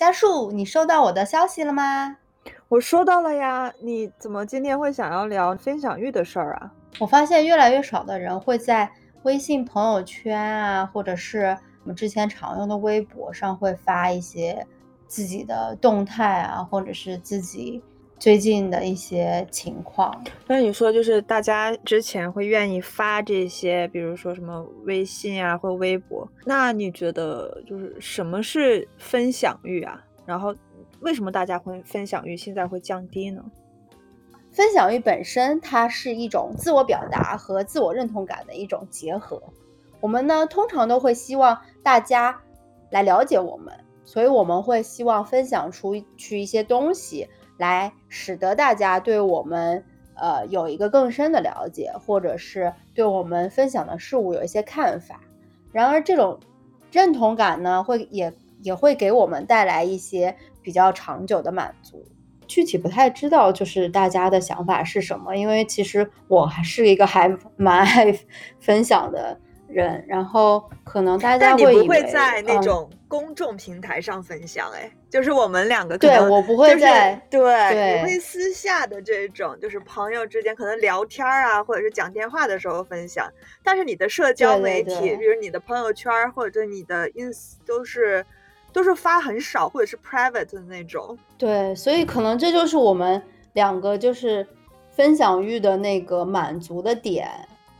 家树，你收到我的消息了吗？我收到了呀。你怎么今天会想要聊分享欲的事儿啊？我发现越来越少的人会在微信朋友圈啊，或者是我们之前常用的微博上会发一些自己的动态啊，或者是自己。最近的一些情况，那你说就是大家之前会愿意发这些，比如说什么微信啊或微博，那你觉得就是什么是分享欲啊？然后为什么大家会分享欲现在会降低呢？分享欲本身它是一种自我表达和自我认同感的一种结合，我们呢通常都会希望大家来了解我们，所以我们会希望分享出去一些东西。来使得大家对我们呃有一个更深的了解，或者是对我们分享的事物有一些看法。然而，这种认同感呢，会也也会给我们带来一些比较长久的满足。具体不太知道，就是大家的想法是什么？因为其实我还是一个还蛮爱分享的。人，然后可能大家会不会在那种公众平台上分享？哎，就是我们两个可能我不会在对，你会私下的这种，就是朋友之间可能聊天啊，或者是讲电话的时候分享。但是你的社交媒体，比如你的朋友圈或者你的 ins，都是都是发很少或者是 private 的那种。对，所以可能这就是我们两个就是分享欲的那个满足的点。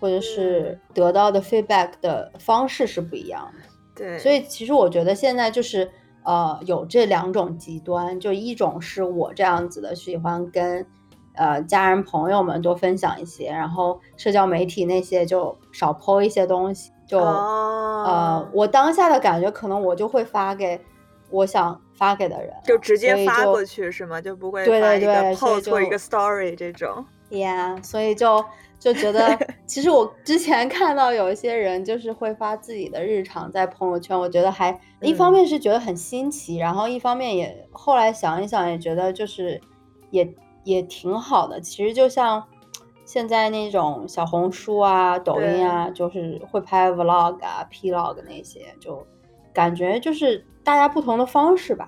或者是得到的 feedback 的方式是不一样的，对，所以其实我觉得现在就是呃有这两种极端，就一种是我这样子的，喜欢跟呃家人朋友们多分享一些，然后社交媒体那些就少 po 一些东西，就呃我当下的感觉可能我就会发给我想发给的人，就直接发过去是吗？就不会对对对，po 错一个 story 这种，yeah，所以就。就觉得，其实我之前看到有一些人就是会发自己的日常在朋友圈，我觉得还一方面是觉得很新奇，然后一方面也后来想一想也觉得就是也也挺好的。其实就像现在那种小红书啊、抖音啊，就是会拍 vlog 啊、plog 那些，就感觉就是大家不同的方式吧。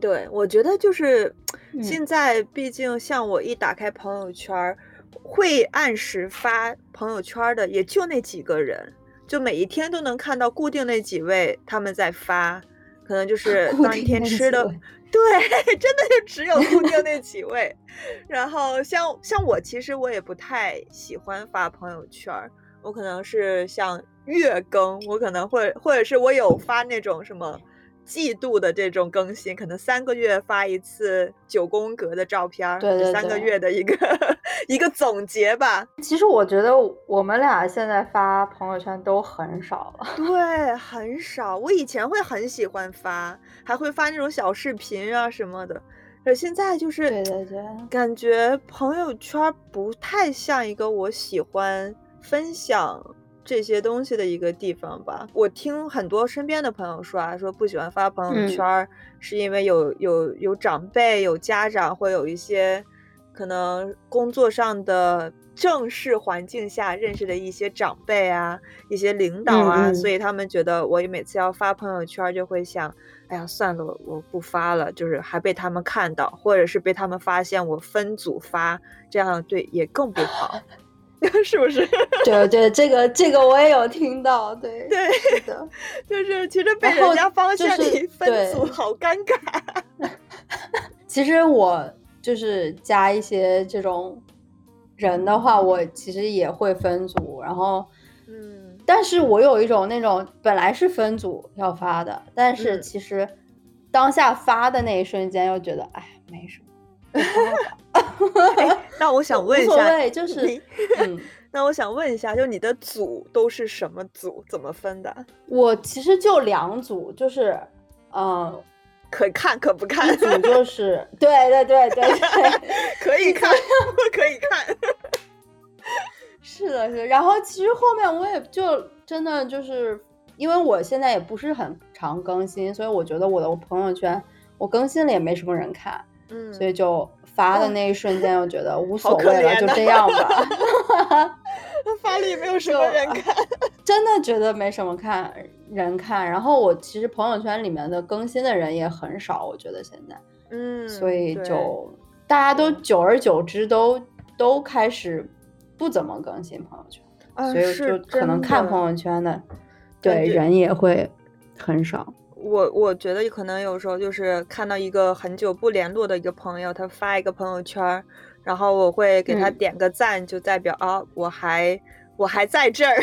对，我觉得就是现在，毕竟像我一打开朋友圈。会按时发朋友圈的也就那几个人，就每一天都能看到固定那几位他们在发，可能就 是当一天吃的，对，真的就只有固定那几位。然后像像我，其实我也不太喜欢发朋友圈，我可能是像月更，我可能会或者是我有发那种什么。季度的这种更新，可能三个月发一次九宫格的照片，对三个月的一个一个总结吧。其实我觉得我们俩现在发朋友圈都很少了，对，很少。我以前会很喜欢发，还会发那种小视频啊什么的，可现在就是对对对，感觉朋友圈不太像一个我喜欢分享。这些东西的一个地方吧。我听很多身边的朋友说啊，说不喜欢发朋友圈，是因为有有有长辈、有家长，会有一些可能工作上的正式环境下认识的一些长辈啊、一些领导啊，所以他们觉得我每次要发朋友圈，就会想，哎呀，算了，我不发了，就是还被他们看到，或者是被他们发现我分组发，这样对也更不好。是不是？对对，这个这个我也有听到，对对的，就是其实被人家发现你分组，好尴尬。其实我就是加一些这种人的话，我其实也会分组，然后嗯，但是我有一种那种本来是分组要发的，但是其实当下发的那一瞬间又觉得哎没什么。那我想问一下，就是嗯，那我想问一下，就你的组都是什么组？怎么分的？我其实就两组，就是，嗯，可看可不看。一组就是，对对对对对，可以看，可以看。是的，是的。然后其实后面我也就真的就是，因为我现在也不是很常更新，所以我觉得我的朋友圈我更新了也没什么人看。嗯，所以就发的那一瞬间，我觉得无所谓了，就这样吧。发了也没有什么人看，真的觉得没什么看人看。然后我其实朋友圈里面的更新的人也很少，我觉得现在，嗯，所以就大家都久而久之都都开始不怎么更新朋友圈，所以就可能看朋友圈的对人也会很少。我我觉得可能有时候就是看到一个很久不联络的一个朋友，他发一个朋友圈。然后我会给他点个赞，就代表啊，我还我还在这儿。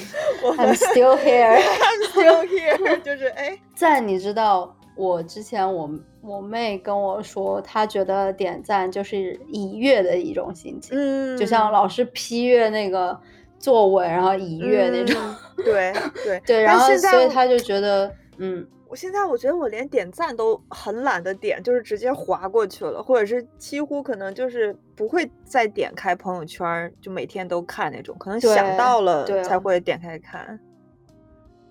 I'm still here. I'm still here. 就是哎，赞，你知道我之前我我妹跟我说，她觉得点赞就是已阅的一种心情，嗯，就像老师批阅那个作文，然后已阅那种。对对 对，然后所以她就觉得，嗯。我现在我觉得我连点赞都很懒得点，就是直接划过去了，或者是几乎可能就是不会再点开朋友圈，就每天都看那种，可能想到了才会点开看。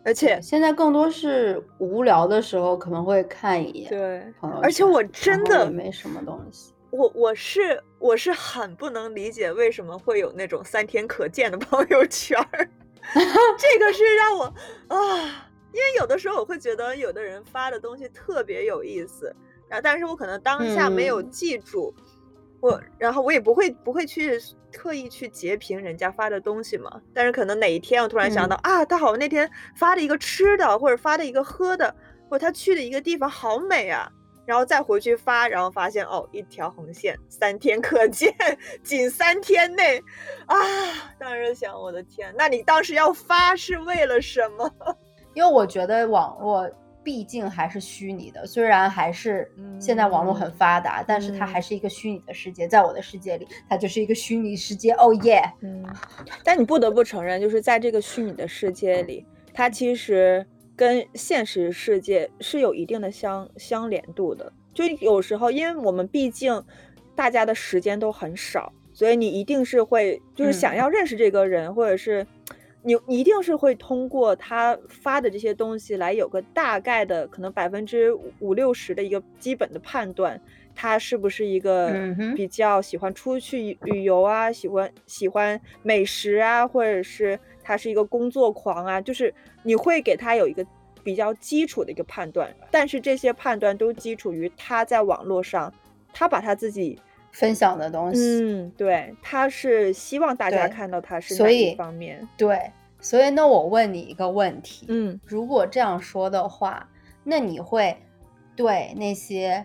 而且现在更多是无聊的时候可能会看一眼。对。而且我真的没什么东西。我我是我是很不能理解为什么会有那种三天可见的朋友圈，这个是让我啊。因为有的时候我会觉得有的人发的东西特别有意思，然后但是我可能当下没有记住，我然后我也不会不会去特意去截屏人家发的东西嘛。但是可能哪一天我突然想到啊，他好像那天发的一个吃的，或者发的一个喝的，或者他去的一个地方好美啊，然后再回去发，然后发现哦一条红线，三天可见，仅三天内啊，当时想我的天，那你当时要发是为了什么？因为我觉得网络毕竟还是虚拟的，虽然还是现在网络很发达，但是它还是一个虚拟的世界。在我的世界里，它就是一个虚拟世界。哦耶！嗯，但你不得不承认，就是在这个虚拟的世界里，它其实跟现实世界是有一定的相相连度的。就有时候，因为我们毕竟大家的时间都很少，所以你一定是会就是想要认识这个人，或者是。你你一定是会通过他发的这些东西来有个大概的，可能百分之五六十的一个基本的判断，他是不是一个比较喜欢出去旅游啊，喜欢喜欢美食啊，或者是他是一个工作狂啊，就是你会给他有一个比较基础的一个判断，但是这些判断都基础于他在网络上，他把他自己分享的东西，嗯，对，他是希望大家看到他是哪一方面，对。所以，那我问你一个问题，嗯，如果这样说的话，那你会对那些，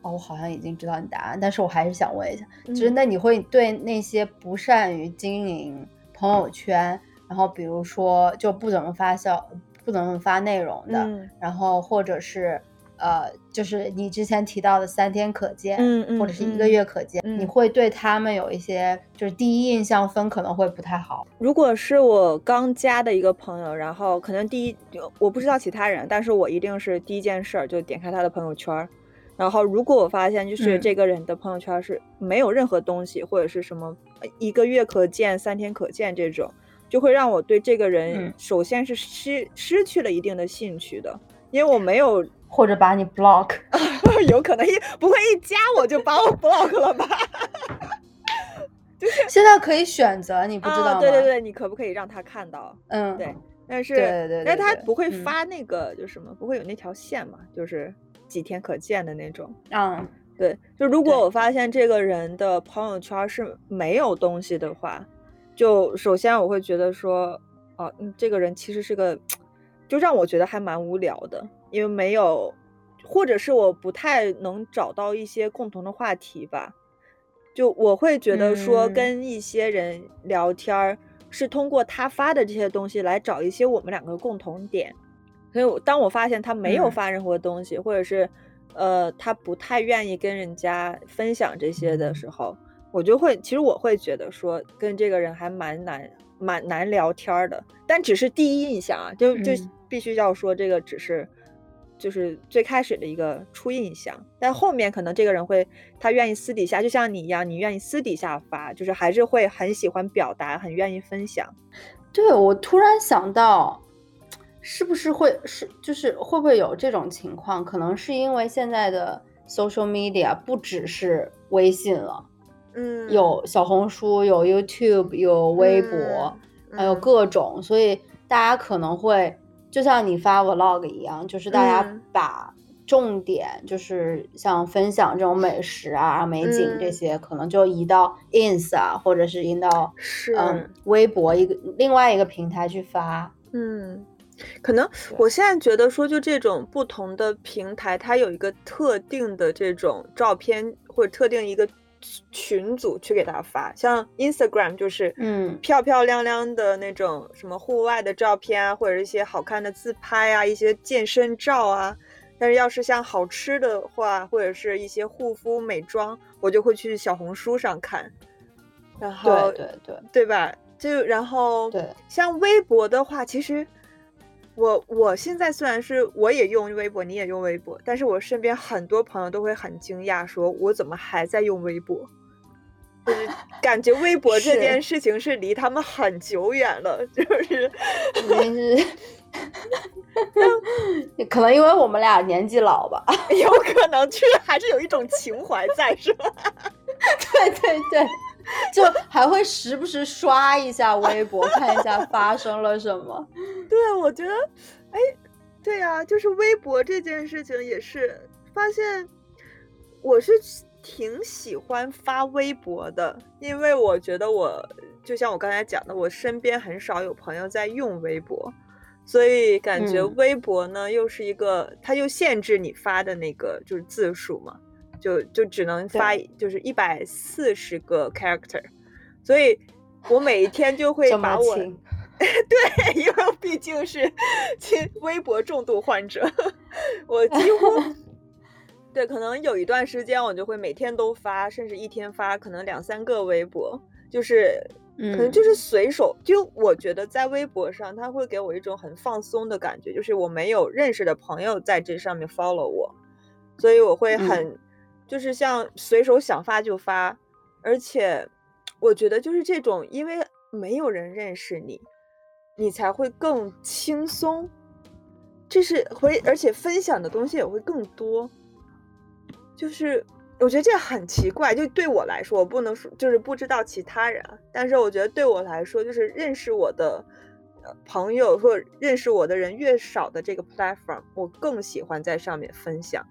哦，我好像已经知道你答案，但是我还是想问一下，就是那你会对那些不善于经营朋友圈，然后比如说就不怎么发消、不怎么发内容的，然后或者是。呃，就是你之前提到的三天可见，嗯嗯，或者是一个月可见，你。会对他们有一些就是第一印象分可能会不太好。如果是我刚加的一个朋友，然后可能第一我不知道其他人，但是我一定是第一件事儿就点开他的朋友圈，然后如果我发现就是这个人的朋友圈是没有任何东西，或者是什么一个月可见、三天可见这种，就会让我对这个人首先是失失去了一定的兴趣的，因为我没有。或者把你 block，有可能一不会一加我就把我 block 了吧？就是现在可以选择，你不知道吗？对对对，你可不可以让他看到？嗯，对。但是，对对对，但他不会发那个，就什么不会有那条线嘛？就是几天可见的那种。嗯，对。就如果我发现这个人的朋友圈是没有东西的话，就首先我会觉得说，哦，这个人其实是个，就让我觉得还蛮无聊的。因为没有，或者是我不太能找到一些共同的话题吧，就我会觉得说跟一些人聊天儿是通过他发的这些东西来找一些我们两个共同点，所以当我发现他没有发任何东西，或者是呃他不太愿意跟人家分享这些的时候，我就会其实我会觉得说跟这个人还蛮难蛮难聊天的，但只是第一印象啊，就就必须要说这个只是。就是最开始的一个初印象，但后面可能这个人会，他愿意私底下，就像你一样，你愿意私底下发，就是还是会很喜欢表达，很愿意分享。对我突然想到，是不是会是就是会不会有这种情况？可能是因为现在的 social media 不只是微信了，嗯，有小红书，有 YouTube，有微博，还有各种，所以大家可能会就像你发 Vlog 一样，就是大家把重点就是像分享这种美食啊、美景这些，可能就移到 Ins 啊，或者是移到是嗯微博一个另外一个平台去发。嗯，可能我现在觉得说，就这种不同的平台，它有一个特定的这种照片或者特定一个。群组去给他发，像 Instagram 就是嗯漂漂亮亮的那种什么户外的照片啊，或者一些好看的自拍啊，一些健身照啊。但是要是像好吃的话，或者是一些护肤美妆，我就会去小红书上看。然后对对对，对吧？就然后对，像微博的话，其实。我我现在虽然是我也用微博，你也用微博，但是我身边很多朋友都会很惊讶，说我怎么还在用微博？就是感觉微博这件事情是离他们很久远了，就是肯定是，可能因为我们俩年纪老吧，有可能确实还是有一种情怀在，是吧？对对对。就还会时不时刷一下微博，看一下发生了什么。对，我觉得，哎，对呀，就是微博这件事情也是发现，我是挺喜欢发微博的，因为我觉得我就像我刚才讲的，我身边很少有朋友在用微博，所以感觉微博呢又是一个，它又限制你发的那个就是字数嘛。就就只能发就是一百四十个 character，所以我每一天就会把我 对，因为毕竟是亲微博重度患者，我几乎 对可能有一段时间我就会每天都发，甚至一天发可能两三个微博，就是可能就是随手。就我觉得在微博上，它会给我一种很放松的感觉，就是我没有认识的朋友在这上面 follow 我，所以我会很。就是像随手想发就发，而且我觉得就是这种，因为没有人认识你，你才会更轻松。这是会，而且分享的东西也会更多。就是我觉得这很奇怪，就对我来说，我不能说就是不知道其他人，但是我觉得对我来说，就是认识我的朋友或认识我的人越少的这个 platform，我更喜欢在上面分享。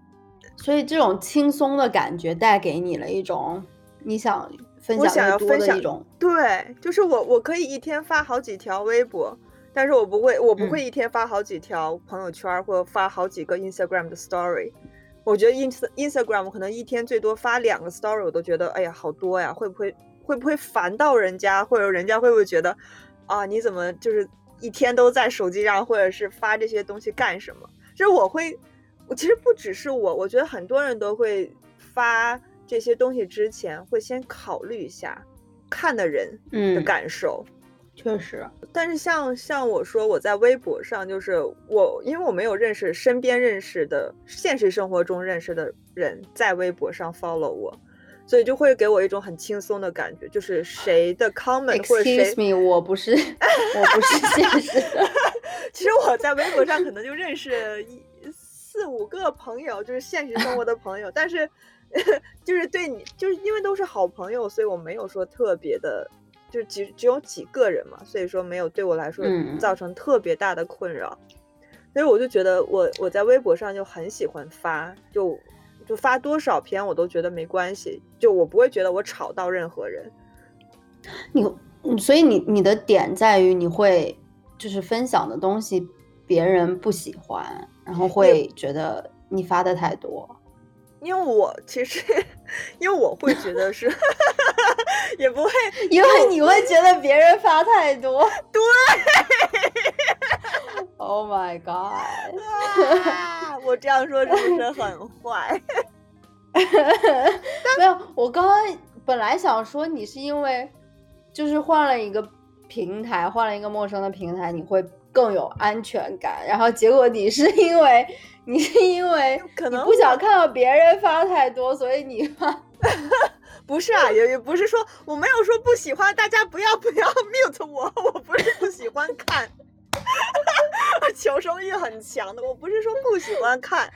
所以这种轻松的感觉带给你了一种你想分享要多的一种，对，就是我我可以一天发好几条微博，但是我不会我不会一天发好几条朋友圈或发好几个 Instagram 的 Story。我觉得 Ins Instagram 可能一天最多发两个 Story，我都觉得哎呀好多呀，会不会会不会烦到人家，或者人家会不会觉得啊你怎么就是一天都在手机上或者是发这些东西干什么？就是我会。我其实不只是我，我觉得很多人都会发这些东西之前会先考虑一下看的人的感受。确实，但是像像我说我在微博上，就是我因为我没有认识身边认识的现实生活中认识的人在微博上 follow 我，所以就会给我一种很轻松的感觉，就是谁的 comment 或者谁，我不是我不是现实的。其实我在微博上可能就认识一。四五个朋友就是现实生活的朋友，但是 就是对你，就是因为都是好朋友，所以我没有说特别的，就只只有几个人嘛，所以说没有对我来说造成特别大的困扰。所以我就觉得我我在微博上就很喜欢发，就就发多少篇我都觉得没关系，就我不会觉得我吵到任何人。你所以你你的点在于你会就是分享的东西别人不喜欢。然后会觉得你发的太多，因为我其实，因为我会觉得是，也不会，因为你会觉得别人发太多，对，Oh my god，我这样说是不是很坏？没有，我刚刚本来想说你是因为就是换了一个平台，换了一个陌生的平台，你会。更有安全感，然后结果你是因为你是因为可能不想看到别人发太多，所以你发。不是啊，也也不是说我没有说不喜欢，大家不要不要 mute 我，我不是不喜欢看，求生欲很强的，我不是说不喜欢看，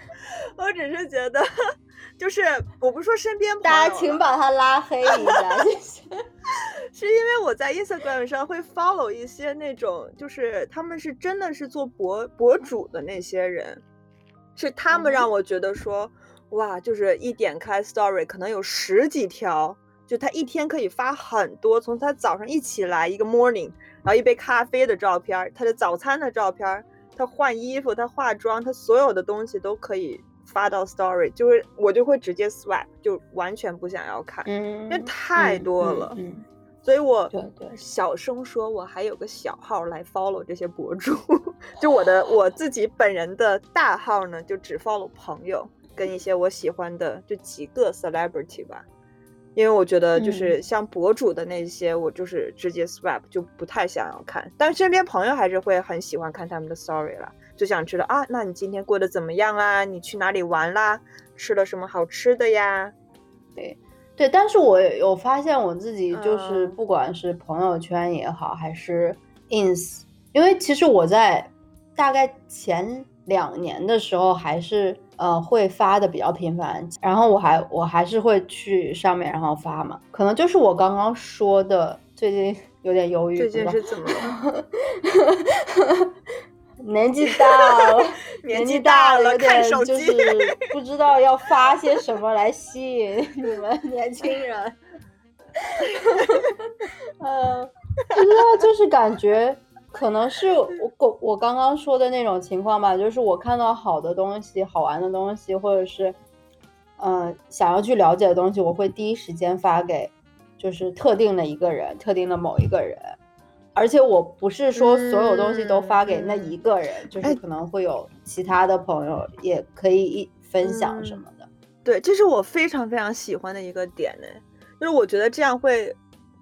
我只是觉得 就是我不是说身边，大家请把他拉黑一下，谢谢。是因为我在 Instagram 上会 follow 一些那种，就是他们是真的是做博博主的那些人，是他们让我觉得说，哇，就是一点开 Story 可能有十几条，就他一天可以发很多，从他早上一起来一个 morning，然后一杯咖啡的照片，他的早餐的照片，他换衣服，他化妆，他所有的东西都可以。发到 story 就是我就会直接 swipe，就完全不想要看，因为太多了。嗯，所以我对对小声说，我还有个小号来 follow 这些博主，就我的我自己本人的大号呢，就只 follow 朋友跟一些我喜欢的就几个 celebrity 吧，因为我觉得就是像博主的那些，我就是直接 swipe 就不太想要看，但身边朋友还是会很喜欢看他们的 story 了。就想知道啊，那你今天过得怎么样啊？你去哪里玩啦？吃了什么好吃的呀？对，对，但是我有发现我自己就是不管是朋友圈也好，还是 ins，因为其实我在大概前两年的时候还是呃会发的比较频繁，然后我还我还是会去上面然后发嘛，可能就是我刚刚说的最近有点忧郁，最近 是怎么了？年纪大了，年纪大了，有点就是不知道要发些什么来吸引你们年轻人。呃，不知道，就是感觉可能是我我我刚刚说的那种情况吧，就是我看到好的东西、好玩的东西，或者是嗯想要去了解的东西，我会第一时间发给就是特定的一个人、特定的某一个人。而且我不是说所有东西都发给那一个人，就是可能会有其他的朋友也可以一分享什么的。对，这是我非常非常喜欢的一个点呢，就是我觉得这样会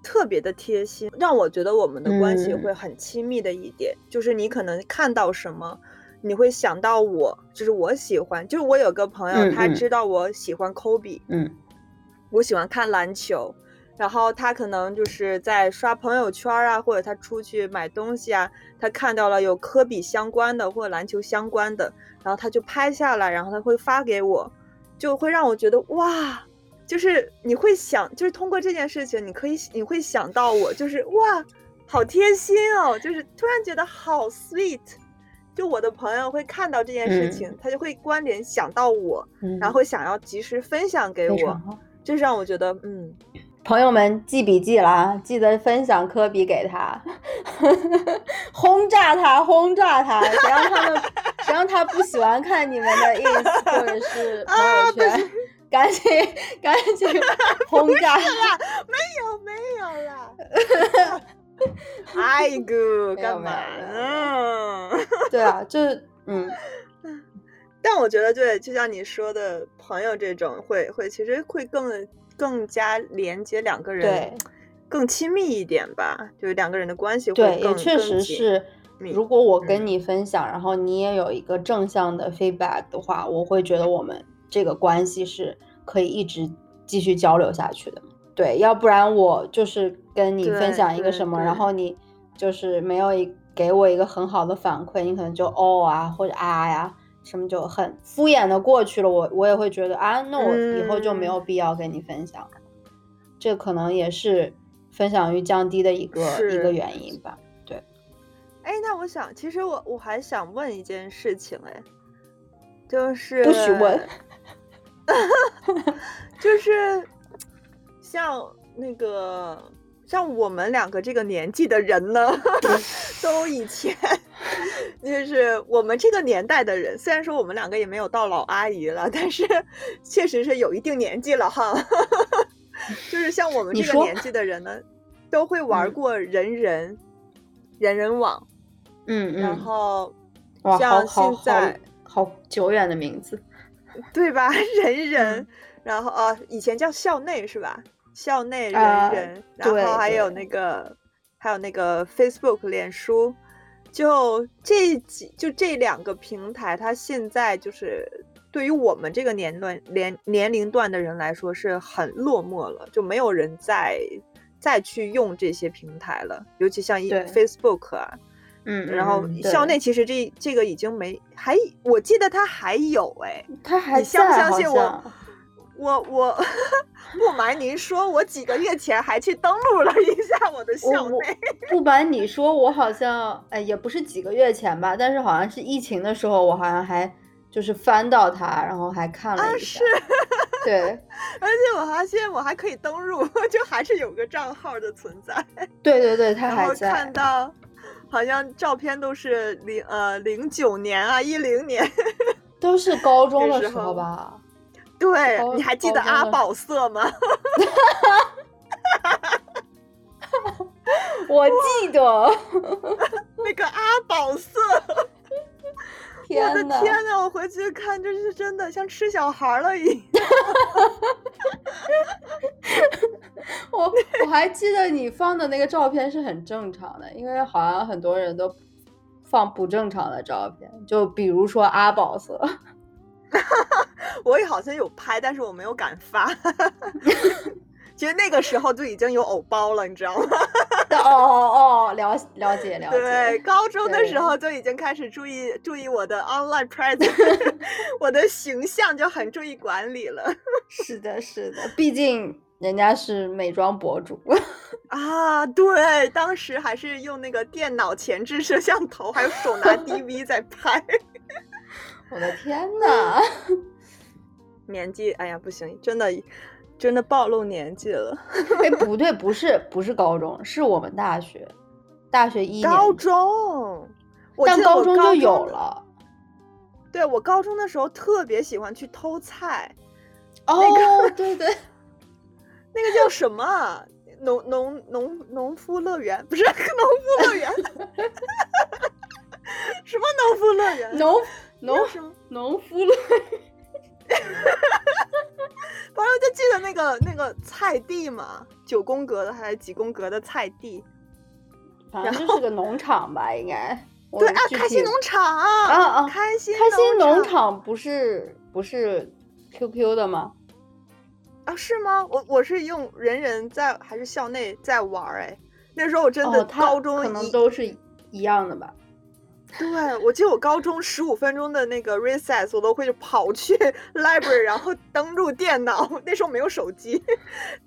特别的贴心，让我觉得我们的关系会很亲密的一点，就是你可能看到什么，你会想到我，就是我喜欢，就是我有个朋友，他知道我喜欢科比，嗯，我喜欢看篮球。然后他可能就是在刷朋友圈啊，或者他出去买东西啊，他看到了有科比相关的或者篮球相关的，然后他就拍下来，然后他会发给我，就会让我觉得哇，就是你会想，就是通过这件事情，你可以你会想到我，就是哇，好贴心哦，就是突然觉得好 sweet，就我的朋友会看到这件事情，他就会关联想到我，然后想要及时分享给我，就是让我觉得嗯。朋友们记笔记了，记得分享科比给他，轰炸他，轰炸他，谁让他们，谁让他不喜欢看你们的 ins 或者是朋友圈，赶紧赶紧 轰炸啦！没有没有啦，哎哥，干嘛？嗯，对啊，就是嗯，但我觉得对，就像你说的，朋友这种会会其实会更。更加连接两个人，更亲密一点吧，就是两个人的关系会对，也确实是。如果我跟你分享，然后你也有一个正向的 feedback 的话，我会觉得我们这个关系是可以一直继续交流下去的。对，要不然我就是跟你分享一个什么，然后你就是没有一给我一个很好的反馈，你可能就哦啊或者啊呀。什么就很敷衍的过去了，我我也会觉得啊，那我以后就没有必要跟你分享，这可能也是分享欲降低的一个一个原因吧。对，哎，那我想，其实我我还想问一件事情，哎，就是不许问，就是像那个像我们两个这个年纪的人呢，都以前。就是我们这个年代的人，虽然说我们两个也没有到老阿姨了，但是确实是有一定年纪了哈。就是像我们这个年纪的人呢，都会玩过人人人人网，嗯嗯，然后像现在好久远的名字，对吧？人人，然后呃，以前叫校内是吧？校内人人，然后还有那个还有那个 Facebook 脸书。就这几就这两个平台，它现在就是对于我们这个年段年年龄段的人来说是很落寞了，就没有人再再去用这些平台了，尤其像 Facebook 啊，嗯，然后校内其实这这个已经没还，我记得他还有哎，他还相不相信我？我我不瞒您说，我几个月前还去登录了一下我的校内。不瞒你说，我好像哎也不是几个月前吧，但是好像是疫情的时候，我好像还就是翻到它，然后还看了一下。是，对。而且我发现我还可以登录，就还是有个账号的存在。对对对，它还在。看到好像照片都是零呃零九年啊，一零年，都是高中的时候吧。对，你还记得阿宝色吗？我记得 那个阿宝色。我的天呐，我回去看，这是真的像吃小孩了一样。我我还记得你放的那个照片是很正常的，因为好像很多人都放不正常的照片，就比如说阿宝色。我也好像有拍，但是我没有敢发。其实那个时候就已经有藕包了，你知道吗？哦哦哦，了了解了解。对，高中的时候就已经开始注意注意我的 online presence，我的形象就很注意管理了。是的，是的，毕竟人家是美妆博主啊。对，当时还是用那个电脑前置摄像头，还有手拿 DV 在拍。我的天呐！年纪，哎呀，不行，真的，真的暴露年纪了。哎，不对，不是，不是高中，是我们大学，大学一年。高中，但高中就有了。对，我高中的时候特别喜欢去偷菜。哦，对对，那个叫什么？农农农农夫乐园？不是 农夫乐园？什么农夫乐园？农。农什农夫乐，反正就记得那个那个菜地嘛，九宫格的还是几宫格的菜地，反正就是个农场吧，应该。对啊，开心农场啊啊！开心开心农场不是不是 QQ 的吗？啊，是吗？我我是用人人在还是校内在玩哎，那时候我真的高中可能都是一样的吧。对，我记得我高中十五分钟的那个 recess，我都会跑去 library，然后登录电脑。那时候没有手机，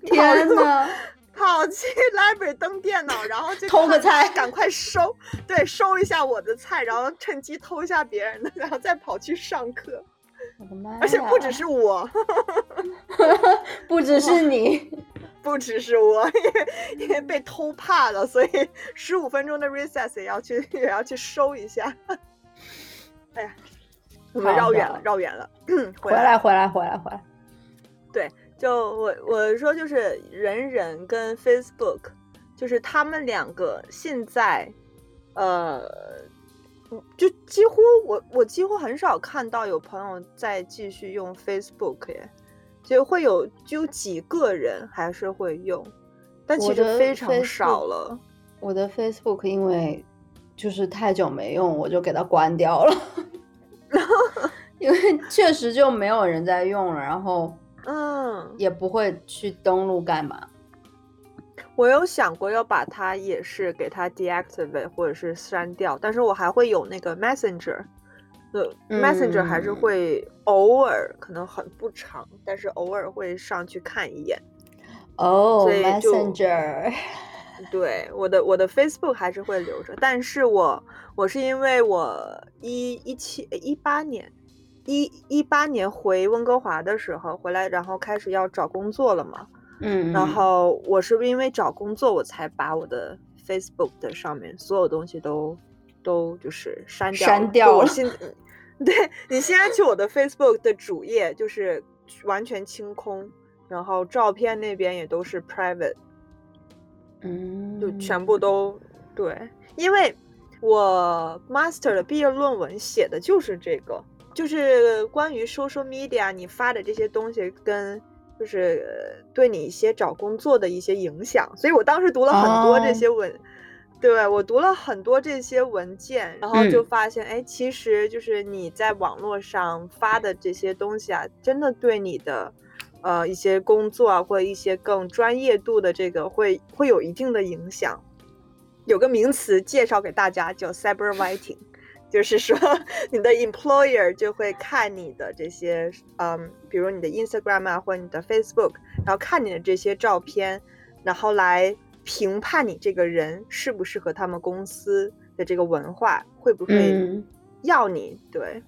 天呐，跑去 library 登电脑，然后就偷个菜，赶快收，对，收一下我的菜，然后趁机偷一下别人的，然后再跑去上课。我的妈！而且不只是我，不只是你。不只是我，因为因为被偷怕了，所以 十五分钟的 recess 也要去 也要去收一下。哎呀，我们绕远了，绕远了。回来，回来，回来，回来。对，就我我说就是人人跟 Facebook，就是他们两个现在，呃，就几乎我我几乎很少看到有朋友在继续用 Facebook 耶。就会有就几个人还是会用，但其实非常少了。我的 Facebook 因为就是太久没用，我就给它关掉了。因为确实就没有人在用了，然后嗯，也不会去登录干嘛。我有想过要把它也是给它 deactivate 或者是删掉，但是我还会有那个 Messenger。呃，Messenger 还是会偶尔，可能很不长，但是偶尔会上去看一眼。哦，Messenger，对，我的我的 Facebook 还是会留着，但是我我是因为我一一七一八年一一八年回温哥华的时候回来，然后开始要找工作了嘛，嗯，然后我是因为找工作，我才把我的 Facebook 的上面所有东西都。都就是删掉，删掉了。现，对 你现在去我的 Facebook 的主页，就是完全清空，然后照片那边也都是 private，嗯，就全部都对。因为我 master 的毕业论文写的就是这个，就是关于 social media 你发的这些东西跟就是对你一些找工作的一些影响，所以我当时读了很多这些文。对我读了很多这些文件，然后就发现，哎，其实就是你在网络上发的这些东西啊，真的对你的，呃，一些工作啊，或者一些更专业度的这个会会有一定的影响。有个名词介绍给大家，叫 cyber writing，就是说 你的 employer 就会看你的这些，嗯，比如你的 Instagram 啊，或者你的 Facebook，然后看你的这些照片，然后来评判你这个人适不适合他们公司的这个文化，会不会要你？对，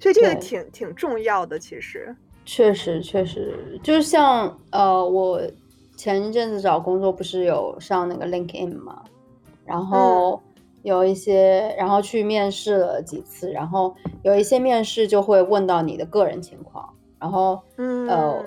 所以这个挺挺重要的，其实。确实，确实，就像呃，我前一阵子找工作不是有上那个 LinkedIn 嘛，然后有一些，然后去面试了几次，然后有一些面试就会问到你的个人情况，然后呃，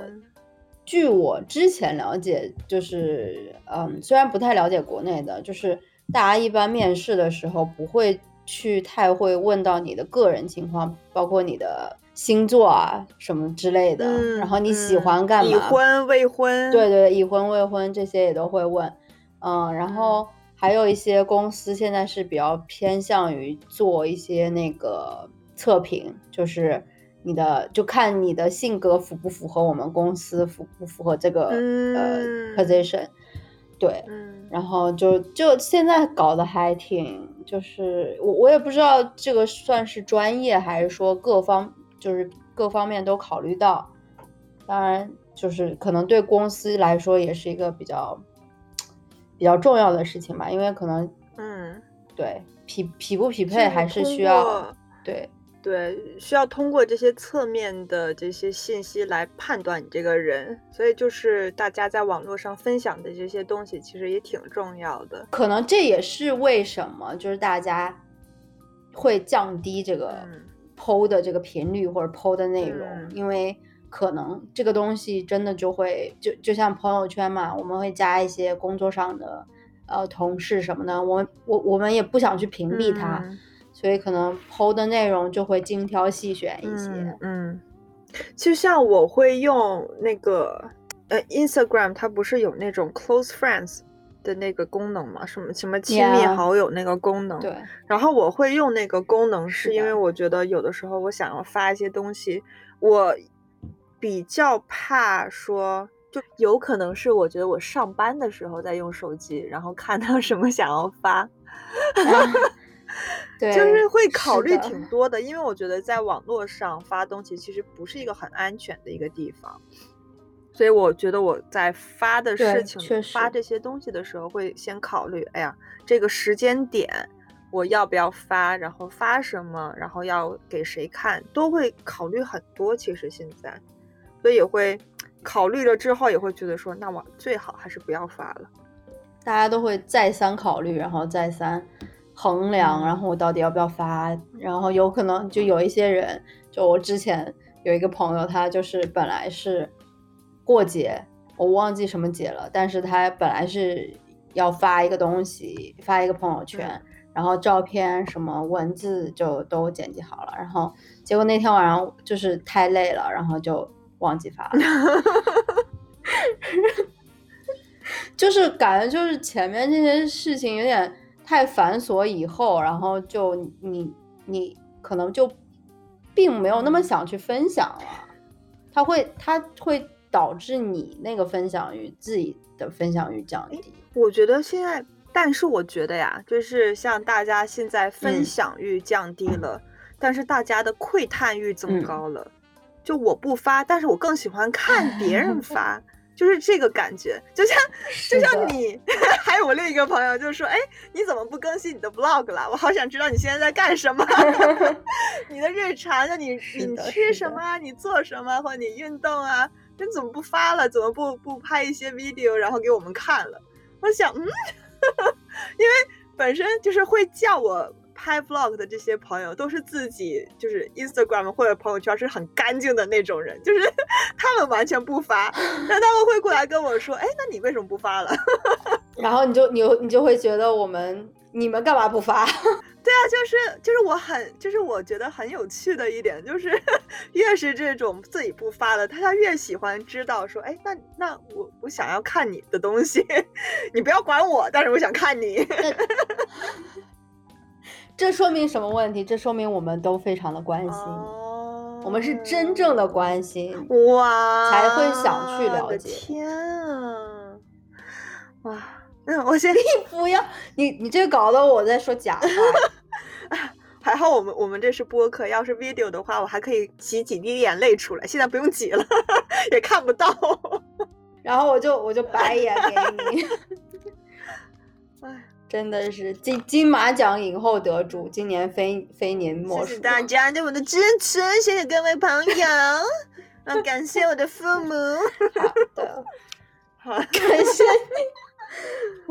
据我之前了解，就是嗯，虽然不太了解国内的，就是大家一般面试的时候不会去太会问到你的个人情况，包括你的。星座啊，什么之类的，然后你喜欢干嘛？已婚未婚？对对，已婚未婚这些也都会问。嗯，然后还有一些公司现在是比较偏向于做一些那个测评，就是你的就看你的性格符不符合我们公司，符不符合这个呃 position。对，然后就就现在搞得还挺，就是我我也不知道这个算是专业还是说各方。就是各方面都考虑到，当然就是可能对公司来说也是一个比较比较重要的事情吧，因为可能嗯，对匹匹不匹配还是需要对对需要通过这些侧面的这些信息来判断你这个人，所以就是大家在网络上分享的这些东西其实也挺重要的，可能这也是为什么就是大家会降低这个。剖的这个频率或者剖的内容，因为可能这个东西真的就会就就像朋友圈嘛，我们会加一些工作上的呃同事什么的，我我我们也不想去屏蔽他，所以可能剖的内容就会精挑细选一些。嗯，就像我会用那个呃 Instagram，它不是有那种 close friends。的那个功能吗，什么什么亲密好友那个功能，对。然后我会用那个功能，是因为我觉得有的时候我想要发一些东西，我比较怕说，就有可能是我觉得我上班的时候在用手机，然后看到什么想要发，对，就是会考虑挺多的，因为我觉得在网络上发东西其实不是一个很安全的一个地方。所以我觉得我在发的事情、发这些东西的时候，会先考虑，哎呀，这个时间点我要不要发，然后发什么，然后要给谁看，都会考虑很多。其实现在，所以也会考虑了之后，也会觉得说，那我最好还是不要发了。大家都会再三考虑，然后再三衡量，然后我到底要不要发，然后有可能就有一些人，就我之前有一个朋友，他就是本来是。过节，我忘记什么节了，但是他本来是要发一个东西，发一个朋友圈，然后照片什么文字就都剪辑好了，然后结果那天晚上就是太累了，然后就忘记发了 就是感觉就是前面这些事情有点太繁琐，以后然后就你你可能就并没有那么想去分享了，他会他会。导致你那个分享欲自己的分享欲降低。我觉得现在，但是我觉得呀，就是像大家现在分享欲降低了，但是大家的窥探欲增高了。就我不发，但是我更喜欢看别人 发，就是这个感觉。就像 就像你，还有我另一个朋友，就说：“哎，你怎么不更新你的 vlog 了？我好想知道你现在在干什么，你的日常，就你你吃什么，你做什么，或者你运动啊。”你怎么不发了？怎么不不拍一些 video，然后给我们看了？我想，嗯，因为本身就是会叫我拍 vlog 的这些朋友，都是自己就是 Instagram 或者朋友圈是很干净的那种人，就是 他们完全不发，但他们会过来跟我说，哎，那你为什么不发了？然后你就你你就会觉得我们你们干嘛不发？对啊，就是就是我很就是我觉得很有趣的一点，就是越是这种自己不发的，他他越喜欢知道说，哎，那那我我想要看你的东西，你不要管我，但是我想看你。这说明什么问题？这说明我们都非常的关心，我们是真正的关心哇，才会想去了解。天啊，哇！我先你不要你你这搞得我在说假话。还好我们我们这是播客，要是 video 的话，我还可以挤几滴眼泪出来。现在不用挤了，也看不到。然后我就我就白眼给你。哎，真的是金金马奖影后得主，今年非非您莫属。谢谢大家对我的支持，谢谢各位朋友，啊，感谢我的父母。好的，好，感谢你。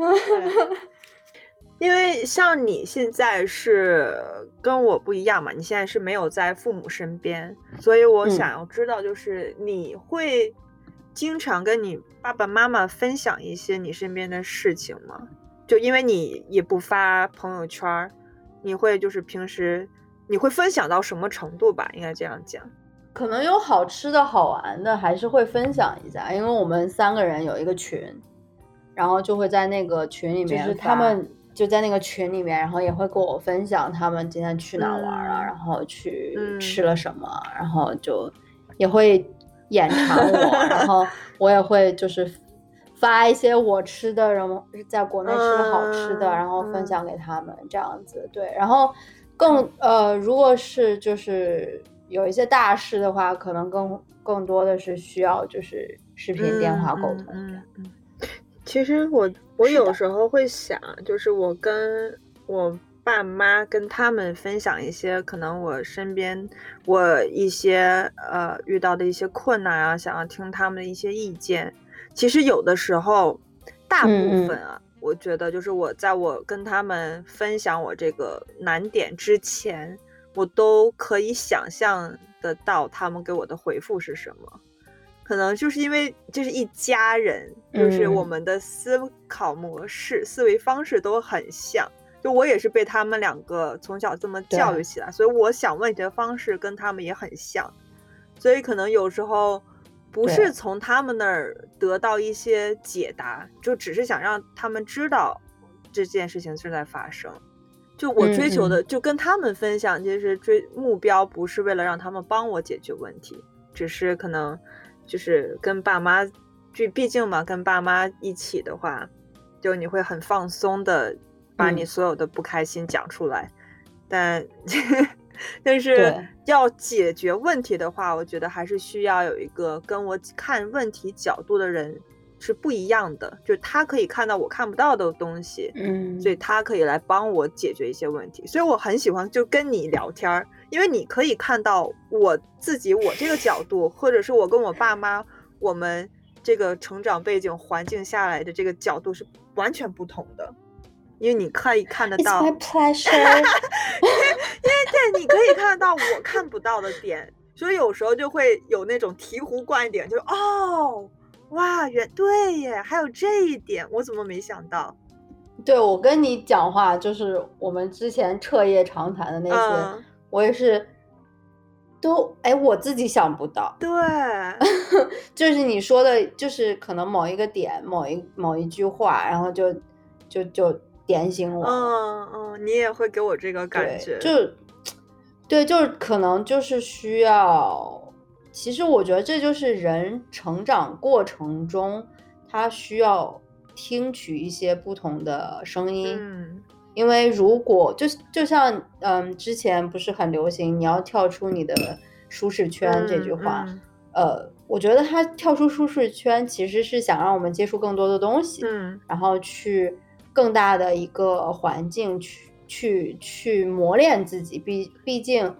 因为像你现在是跟我不一样嘛，你现在是没有在父母身边，所以我想要知道，就是你会经常跟你爸爸妈妈分享一些你身边的事情吗？就因为你也不发朋友圈，你会就是平时你会分享到什么程度吧？应该这样讲，可能有好吃的好玩的，还是会分享一下，因为我们三个人有一个群，然后就会在那个群里面，就是他们。就在那个群里面，然后也会跟我分享他们今天去哪玩了，然后去吃了什么，然后就也会眼馋我，然后我也会就是发一些我吃的，然后在国内吃的好吃的，然后分享给他们这样子。对，然后更呃，如果是就是有一些大事的话，可能更更多的是需要就是视频电话沟通。嗯嗯。其实我我有时候会想，就是我跟我爸妈跟他们分享一些可能我身边我一些呃遇到的一些困难啊，想要听他们的一些意见。其实有的时候，大部分啊，我觉得就是我在我跟他们分享我这个难点之前，我都可以想象得到他们给我的回复是什么。可能就是因为这是一家人，就是我们的思考模式、思维方式都很像。就我也是被他们两个从小这么教育起来，所以我想问题的方式跟他们也很像。所以可能有时候不是从他们那儿得到一些解答，就只是想让他们知道这件事情正在发生。就我追求的，就跟他们分享，其实追目标不是为了让他们帮我解决问题，只是可能。就是跟爸妈，就毕竟嘛，跟爸妈一起的话，就你会很放松的把你所有的不开心讲出来。但但是要解决问题的话，我觉得还是需要有一个跟我看问题角度的人是不一样的，就是他可以看到我看不到的东西，嗯，所以他可以来帮我解决一些问题。所以我很喜欢就跟你聊天儿。因为你可以看到我自己，我这个角度，或者是我跟我爸妈，我们这个成长背景环境下来的这个角度是完全不同的。因为你可以看得到，因为因为对，你可以看得到我看不到的点，所以有时候就会有那种醍醐灌顶，就哦，哇，原对耶，还有这一点，我怎么没想到？对我跟你讲话，就是我们之前彻夜长谈的那些。我也是，都哎，我自己想不到。对，就是你说的，就是可能某一个点，某一某一句话，然后就就就点醒我。嗯嗯，你也会给我这个感觉。就对，就是可能就是需要。其实我觉得这就是人成长过程中，他需要听取一些不同的声音。嗯。因为如果就就像嗯，之前不是很流行你要跳出你的舒适圈这句话，呃，我觉得他跳出舒适圈其实是想让我们接触更多的东西，嗯，然后去更大的一个环境去去去磨练自己。毕毕竟，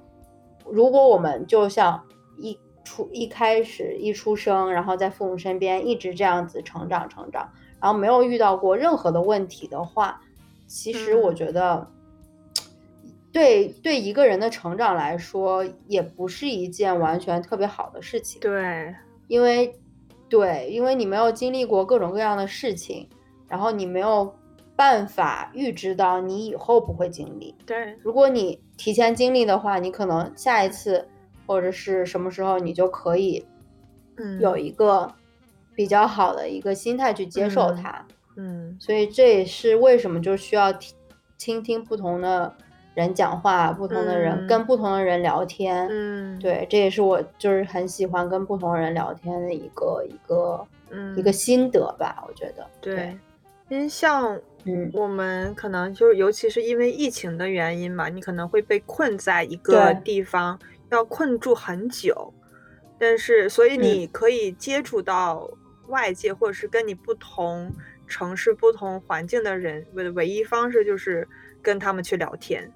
如果我们就像一出一开始一出生，然后在父母身边一直这样子成长成长，然后没有遇到过任何的问题的话。其实我觉得，对对一个人的成长来说，也不是一件完全特别好的事情。对，因为对，因为你没有经历过各种各样的事情，然后你没有办法预知到你以后不会经历。对，如果你提前经历的话，你可能下一次或者是什么时候，你就可以，嗯，有一个比较好的一个心态去接受它。嗯，所以这也是为什么就需要听倾听不同的人讲话，不同的人跟不同的人聊天。嗯，对，这也是我就是很喜欢跟不同人聊天的一个一个嗯一个心得吧，我觉得。对，因为像嗯我们可能就是，尤其是因为疫情的原因嘛，你可能会被困在一个地方，要困住很久。但是，所以你可以接触到外界，或者是跟你不同城市、不同环境的人，唯唯一方式就是跟他们去聊天，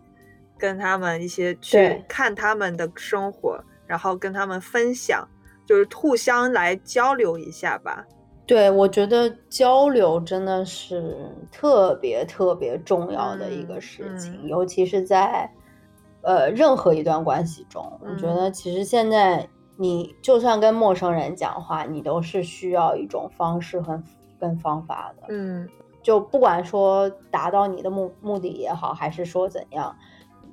跟他们一些去看他们的生活，然后跟他们分享，就是互相来交流一下吧。对，我觉得交流真的是特别特别重要的一个嗯事情，嗯。尤其是在呃任何一段关系中，我觉嗯。得其实现在你就算跟陌生人讲话，你都是需要一种方式和跟方法的。嗯。就不管说达到你的目目的也好，还是说怎样，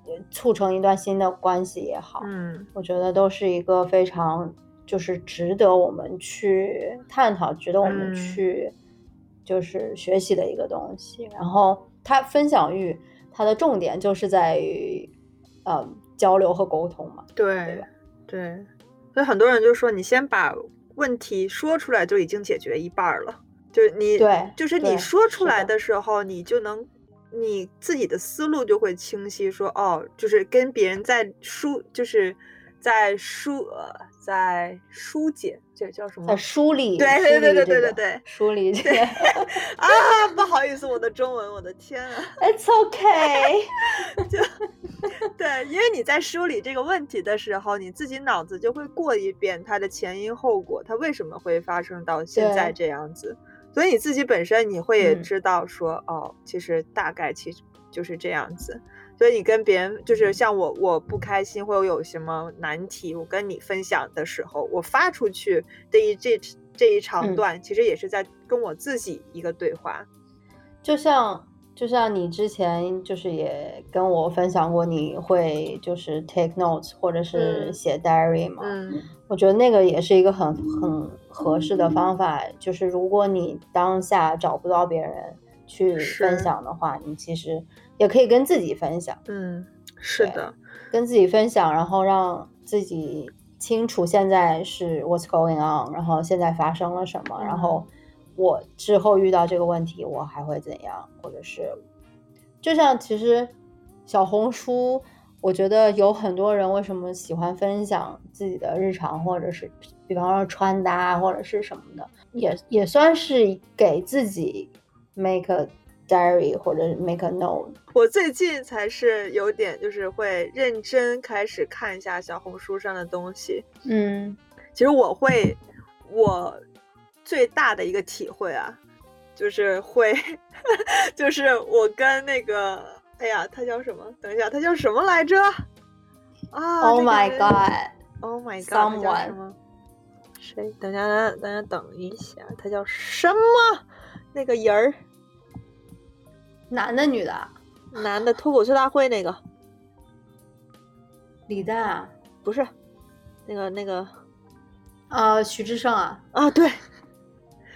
呃促成一段新的关系也好，嗯。我觉得都是一个非常就是值得我们去探讨、值得我们嗯去就是学习的一个东西。然后它分享欲，它的重点就是在于，嗯，交流和沟通嘛。对吧对，所以很多人就说，你先把问题说出来，就已经解决一半儿了。就是你，对就是你说出来的的时候，你就能，你自己的思路就会清晰。说哦，就是跟别人在疏，就是在疏，呃，在疏解，这叫什么？在梳理，对梳对对对对对对梳理这个啊，不好意思，我的中文，我的天啊！，It's okay。对，因为你在梳理这个问题的时候，你自己脑子就会过一遍它的前因后果，它为什么会发生到现在这样子，所以你自己本身你会也嗯知道说，哦，其实大概其实就是这样子。所以你跟别人就是像我，我不开心或者有什么难题，我跟你分享的时候，我发出去的一这这一长嗯段，其实也是在跟我自己一个对话。就像就像你之前就是也跟我分享过，你会就是 take notes 或者是嗯写 diary 嘛？嗯我觉得那个也是一个很很合适的方法。就是如果你当下找不到别人去分享的话，你其实也可以跟自己分享，嗯，是的，跟自己分享，然后让自己清楚现在是 what's going on，然后现在发生了什么，然后我之后遇到这个问题我还会怎样，或者是就像其实小红书，我觉得有很多人为什么喜欢分享自己的日常，或者是比方说穿搭或者是什么的，也也算是给自己 make a diary 或者 make a note。我最近才是有点就是会认真开始看一下小红书上的东西。嗯其实我会，我最大的一个体会啊，就是会，就是我跟那个，哎呀，他叫什么？等一下，他叫什么来着？啊，Oh my god！！Oh my god！他叫什么？谁？等一下，等一下，等一下，他叫什么？那个人儿，男的女的啊？男的，脱口秀大会那个，李诞啊？不是，那个那个。啊，徐志胜啊？啊，对，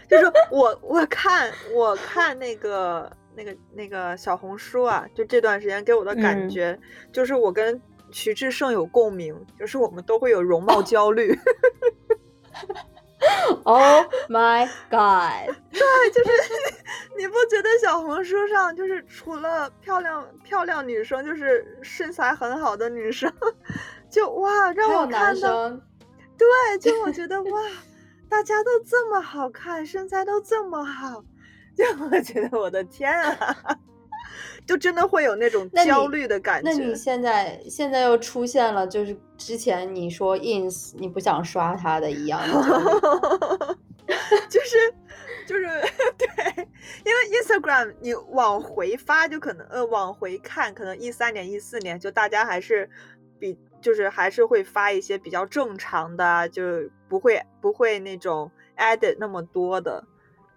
就是我我看我看那个那个那个小红书啊，就这段时间给我的感嗯觉，就是我跟徐志胜有共鸣，就是我们都会有容貌焦虑。Oh my god！对，就是 你不觉得小红书上就是除了漂亮漂亮女生，就是身材很好的女生，就哇让我看到。对，就我觉得哇，大家都这么好看，身材都这么好，就我觉得我的天啊，就真的会有那种焦虑的感觉。那你现在现在又出现了，就是之前你说 ins 你不想刷它的一样 就是就是对，因为 Instagram 你往回发就可能呃往回看，可能一三年、一四年就大家还是比就是还是会发一些比较正常的啊，就不会不会那种 edit 那么多的。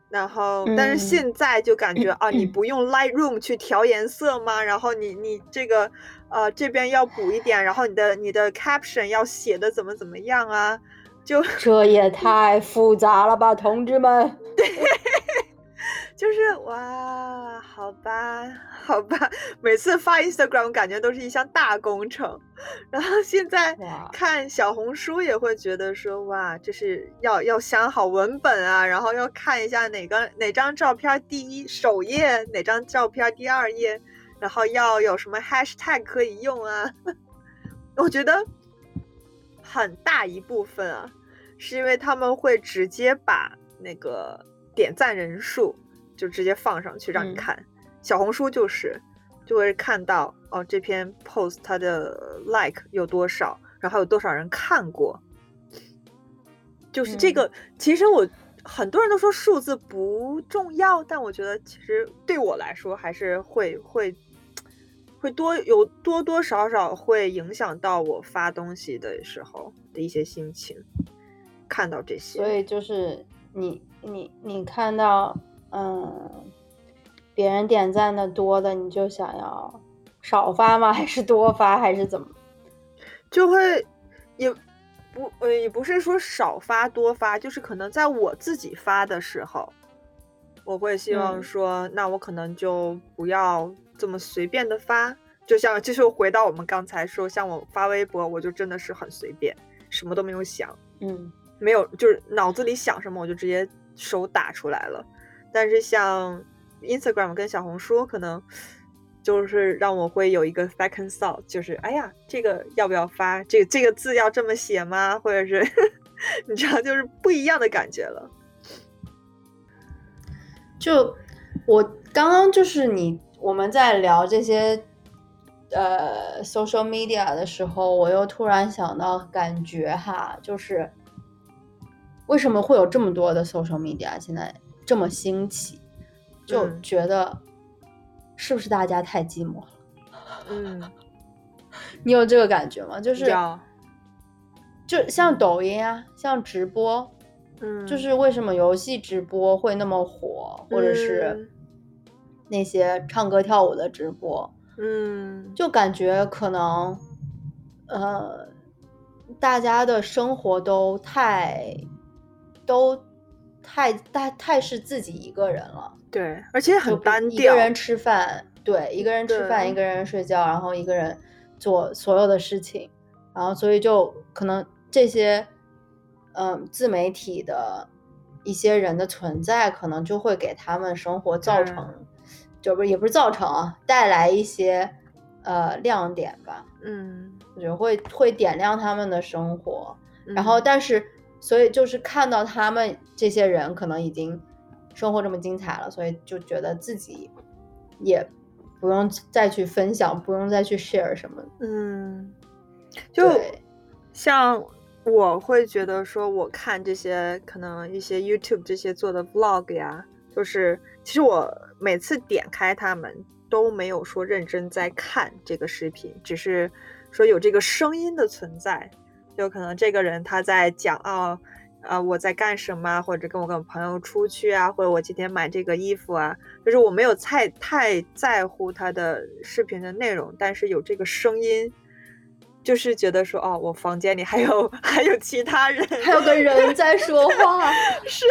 然后，但是嗯现在就感觉、啊，你不用 Lightroom 去调颜色吗？然后你你这个呃这边要补一点，然后你的你的 caption 要写的怎么怎么样啊？就这也 太复杂了吧，同志们！就是哇，好吧，好吧，每次发 Instagram 感觉都是一项大工程，然后现在看小红书也会觉得说哇，这是要要想好文本啊，然后要看一下哪个哪张照片第一首页，哪张照片第二页，然后要有什么 hashtag 可以用啊。我觉得很大一部分啊，是因为他们会直接把那个点赞人数。就直接放上去让你看，小红书就是就会看到哦，这篇 post 它的 like 有多少，然后有多少人看过，就是这个。其实我很多人都说数字不重要，但我觉得其实对我来说还是会会会多有多多少少会影响到我发东西的时候的一些心情，看到这些。所以就是你你你看到。嗯，别人点赞的多的，你就想要少发吗？还是多发？还是怎么？就会也不呃，也不是说少发多发，就是可能在我自己发的时候，我会希望说，那我可能就不要这么随便的发。就像 就是回到我们刚才说，像我发微博，我就真的是很随便，什么都没有想，嗯，没有就是脑子里想什么，我就直接手打出来了。但是像 Instagram 跟小红书，可能就是让我会有一个 second thought，就是哎呀，这个要不要发？这个这个字要这么写吗？或者是 你知道，就是不一样的感觉了。就我刚刚就是你我们在聊这些呃 social media 的时候，我又突然想到，感觉哈，就是为什么会有这么多的 social media 现在？这么兴起，就觉得是不是大家太寂寞了？嗯，你有这个感觉吗？就是，就像抖音啊，像直播，嗯，就是为什么游戏直播会那么火，或者是那些唱歌跳舞的直播，嗯，就感觉可能，呃，大家的生活都太都。太太太是自己一个人了，对，而且很单调。一个人吃饭，对，一个人吃饭，一个人睡觉，然后一个人做所有的事情，然后所以就可能这些，嗯，自媒体的一些人的存在，可能就会给他们生活造成，就不是也不是造成啊，带来一些呃亮点吧。嗯，我觉得会会点亮他们的生活，然后但是。所以就是看到他们这些人可能已经生活这么精彩了，所以就觉得自己也不用再去分享，不用再去 share 什么。嗯，就像我会觉得说，我看这些可能一些 YouTube 这些做的 vlog 呀，就是其实我每次点开他们都没有说认真在看这个视频，只是说有这个声音的存在。就可能这个人他在讲啊，呃，我在干什么，或者跟我跟我朋友出去啊，或者我今天买这个衣服啊，就是我没有太太在乎他的视频的内容，但是有这个声音，就是觉得说哦，我房间里还有还有其他人，还有个人在说话，是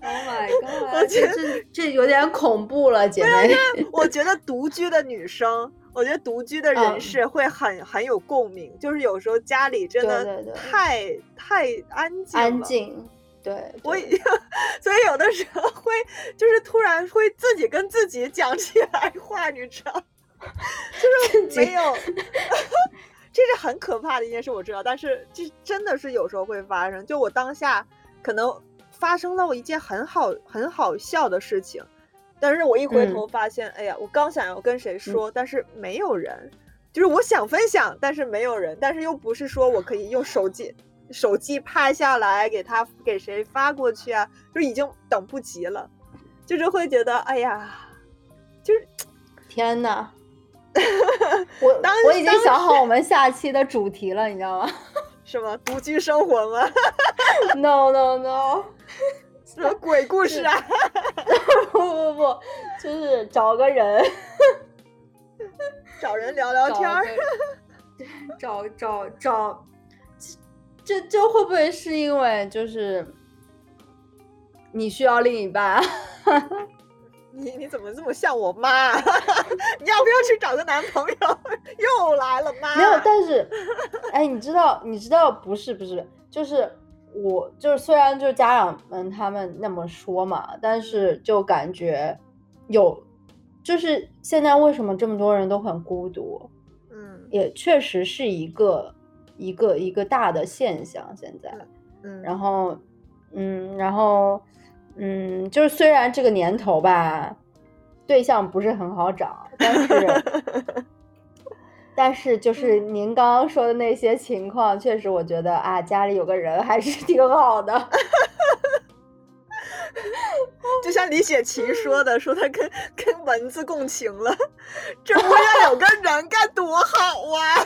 ，Oh my god，我觉得这这有点恐怖了，姐妹，我觉得独居的女生。我觉得独居的人士会很很有共鸣，就是有时候家里真的太太安静安静，对，我已经 所以有的时候会就是突然会自己跟自己讲起来话，你知道，就是没有，这是很可怕的一件事，我知道，但是这真的是有时候会发生。就我当下可能发生了我一件很好很好笑的事情。但是我一回头发现，哎呀，我刚想要跟谁说，但是没有人，就是我想分享，但是没有人，但是又不是说我可以用手机手机拍下来给他给谁发过去啊，就已经等不及了，就是会觉得，哎呀，就是 天哪，我我已经想好我们下期的主题了，你知道吗？什么独居生活吗？No No No。什么鬼故事啊？不不不，就是找个人，找人聊聊天儿。找找找，这这会不会是因为就是你需要另一半？你你怎么这么像我妈？你要不要去找个男朋友？又来了妈。没有，但是，哎，你知道，你知道，不是不是，就是我就是虽然就是家长们他们那么说嘛，但是就感觉有，就是现在为什么这么多人都很孤独？嗯，也确实是一个一个一个大的现象。现在，嗯，然后，嗯，然后。嗯，就是虽然这个年头吧，对象不是很好找，但是，但是就是您刚刚说的那些情况，确实我觉得啊，家里有个人还是挺好的。就像李雪琴说的，说她跟跟蚊子共情了，这我要有个人该多好啊，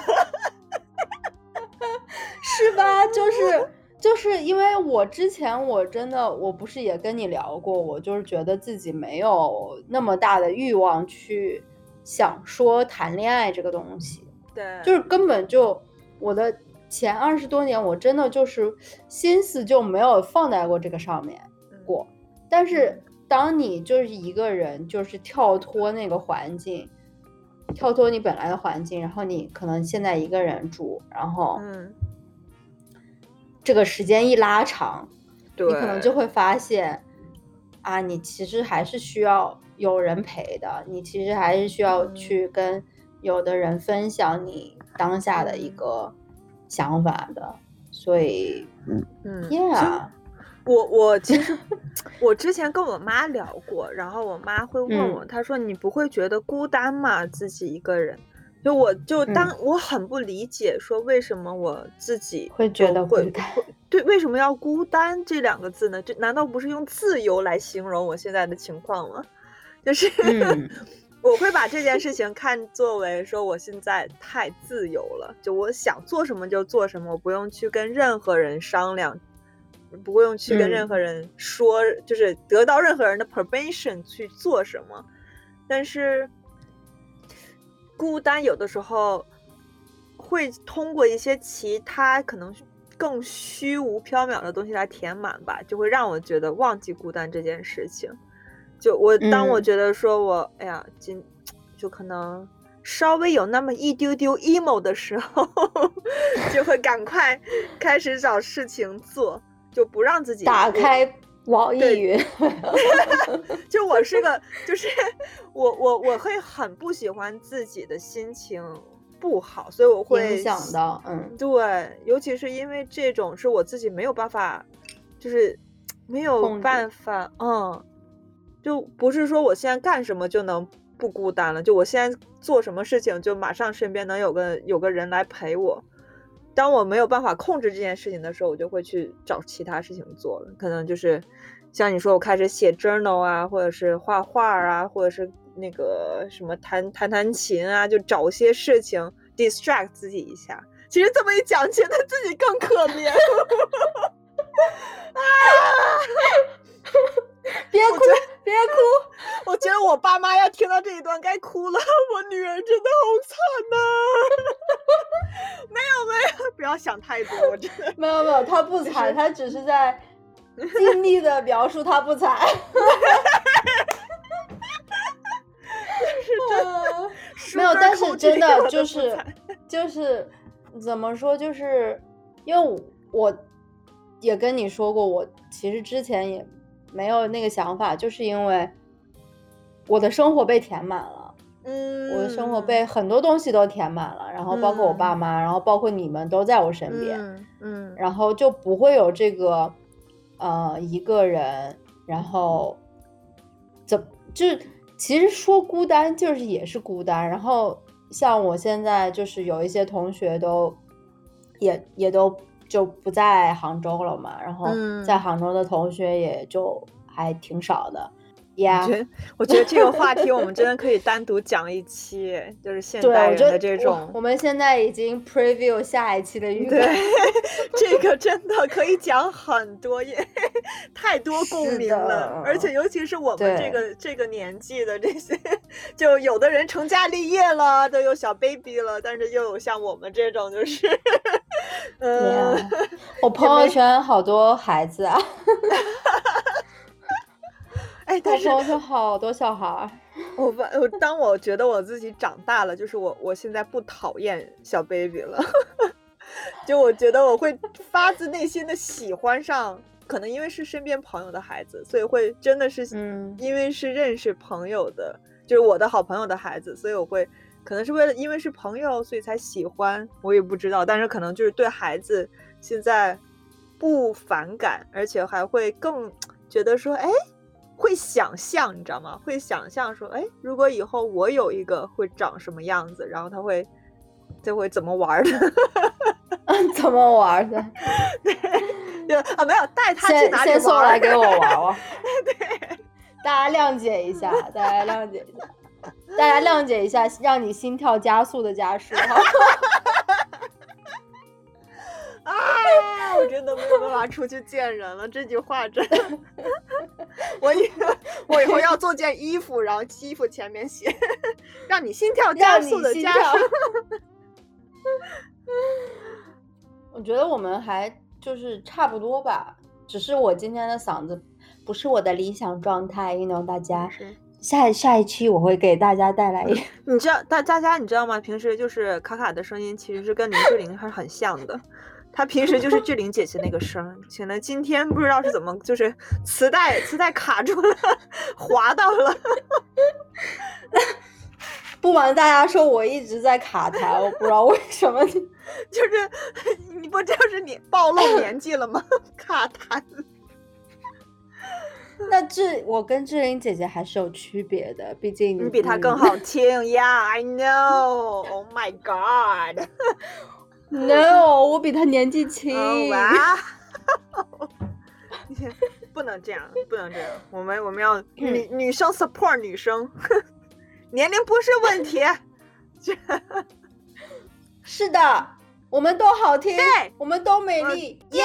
是吧？就是。就是因为我之前我真的我不是也跟你聊过，我就是觉得自己没有那么大的欲望去想说谈恋爱这个东西，对，就是根本就我的前二十多年，我真的就是心思就没有放在过这个上面过。但是当你就是一个人，就是跳脱那个环境，跳脱你本来的环境，然后你可能现在一个人住，然后嗯。这个时间一拉长，你可能就会发现，啊，你其实还是需要有人陪的，你其实还是需要去跟有的人分享你当下的一个想法的。所以，嗯嗯，Yeah，我我其实 我之前跟我妈聊过，然后我妈会问我，她说你不会觉得孤单吗？自己一个人。就我就当我很不理解，说为什么我自己会觉得会会对为什么要孤单这两个字呢？这难道不是用自由来形容我现在的情况吗？就是 我会把这件事情看作为说我现在太自由了，就我想做什么就做什么，我不用去跟任何人商量，不用去跟任何人说，就是得到任何人的 permission 去做什么，但是。孤单有的时候会通过一些其他可能更虚无缥缈的东西来填满吧，就会让我觉得忘记孤单这件事情。就我当我觉得说我哎呀，今就可能稍微有那么一丢丢 emo 的时候，就会赶快开始找事情做，就不让自己打开。网易云，就我是个，就是 我我我会很不喜欢自己的心情不好，所以我会影响到，嗯，对，尤其是因为这种是我自己没有办法，就是没有办法，嗯，就不是说我现在干什么就能不孤单了，就我现在做什么事情就马上身边能有个有个人来陪我。当我没有办法控制这件事情的时候，我就会去找其他事情做了。可能就是像你说，我开始写 journal 啊，或者是画画啊，或者是那个什么弹弹弹琴啊，就找些事情 distract 自己一下。其实这么一讲，觉得自己更可怜。啊！别哭，别哭！我觉得我爸妈要听到这一段该哭了。我女儿真的好惨呐！没有没有，不要想太多，我真的 没有没有，她不惨，她只是在尽力的描述她不惨。是没有，但是真的就是就是怎么说，就是因为我也跟你说过，我其实之前也。没有那个想法，就是因为我的生活被填满了，嗯，我的生活被很多东西都填满了，然后包括我爸妈，然后包括你们都在我身边，嗯，然后就不会有这个呃一个人，然后怎就其实说孤单就是也是孤单，然后像我现在就是有一些同学都也也都。就不在杭州了嘛，然后在杭州的同学也就还挺少的。我觉得，我觉得这个话题我们真的可以单独讲一期，就是现代人的这种。我们现在已经 preview 下一期的预告。对，这个真的可以讲很多，也 太多共鸣了。而且尤其是我们这个这个年纪的这些，就有的人成家立业了，都有小 baby 了，但是又有像我们这种，就是，嗯，我朋友圈好多孩子啊。哎，哎，但是我朋友圈好多小孩儿。我发我当我觉得我自己长大了，就是我我现在不讨厌小 baby 了，就我觉得我会发自内心的喜欢上，可能因为是身边朋友的孩子，所以会真的是，嗯，因为是认识朋友的，就是我的好朋友的孩子，所以我会可能是为了因为是朋友，所以才喜欢，我也不知道，但是可能就是对孩子现在不反感，而且还会更觉得说，哎。会想象，你知道吗？会想象说，哎，如果以后我有一个会长什么样子，然后他会，他会怎么玩的？怎么玩的？对，啊，没有带他去哪里先送来给我玩玩。对，大家谅解一下，大家谅解一下，大家谅解一下，让你心跳加速的家事。啊！我真的没有办法出去见人了。这句话真的，我以我以后要做件衣服，然后衣服前面写“ 让你心跳加速的家事”。我觉得我们还就是差不多吧，只是我今天的嗓子不是我的理想状态。，you know，大家下下一期我会给大家带来。你知道大大家你知道吗？平时就是卡卡的声音其实是跟林志玲还是很像的。她平时就是 志玲姐姐那个声，可能今天不知道是怎么，就是磁带磁带卡住了，滑到了。不瞒大家说，我一直在卡痰，我不知道为什么。就是你不就是你暴露年纪了吗？卡痰。那志，我跟志玲姐姐还是有区别的，毕竟你比她更好听。Yeah, I know. Oh my god. No，我比她年纪轻。哇，不能这样，不能这样。我们我们要 女女生 support 女生，年龄不是问题。是的，我们都好听，对，我们都美丽，耶！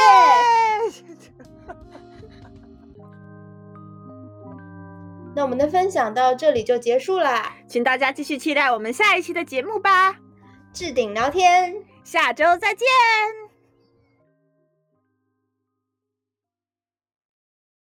那我们的分享到这里就结束啦，请大家继续期待我们下一期的节目吧。置顶聊天。下周再见。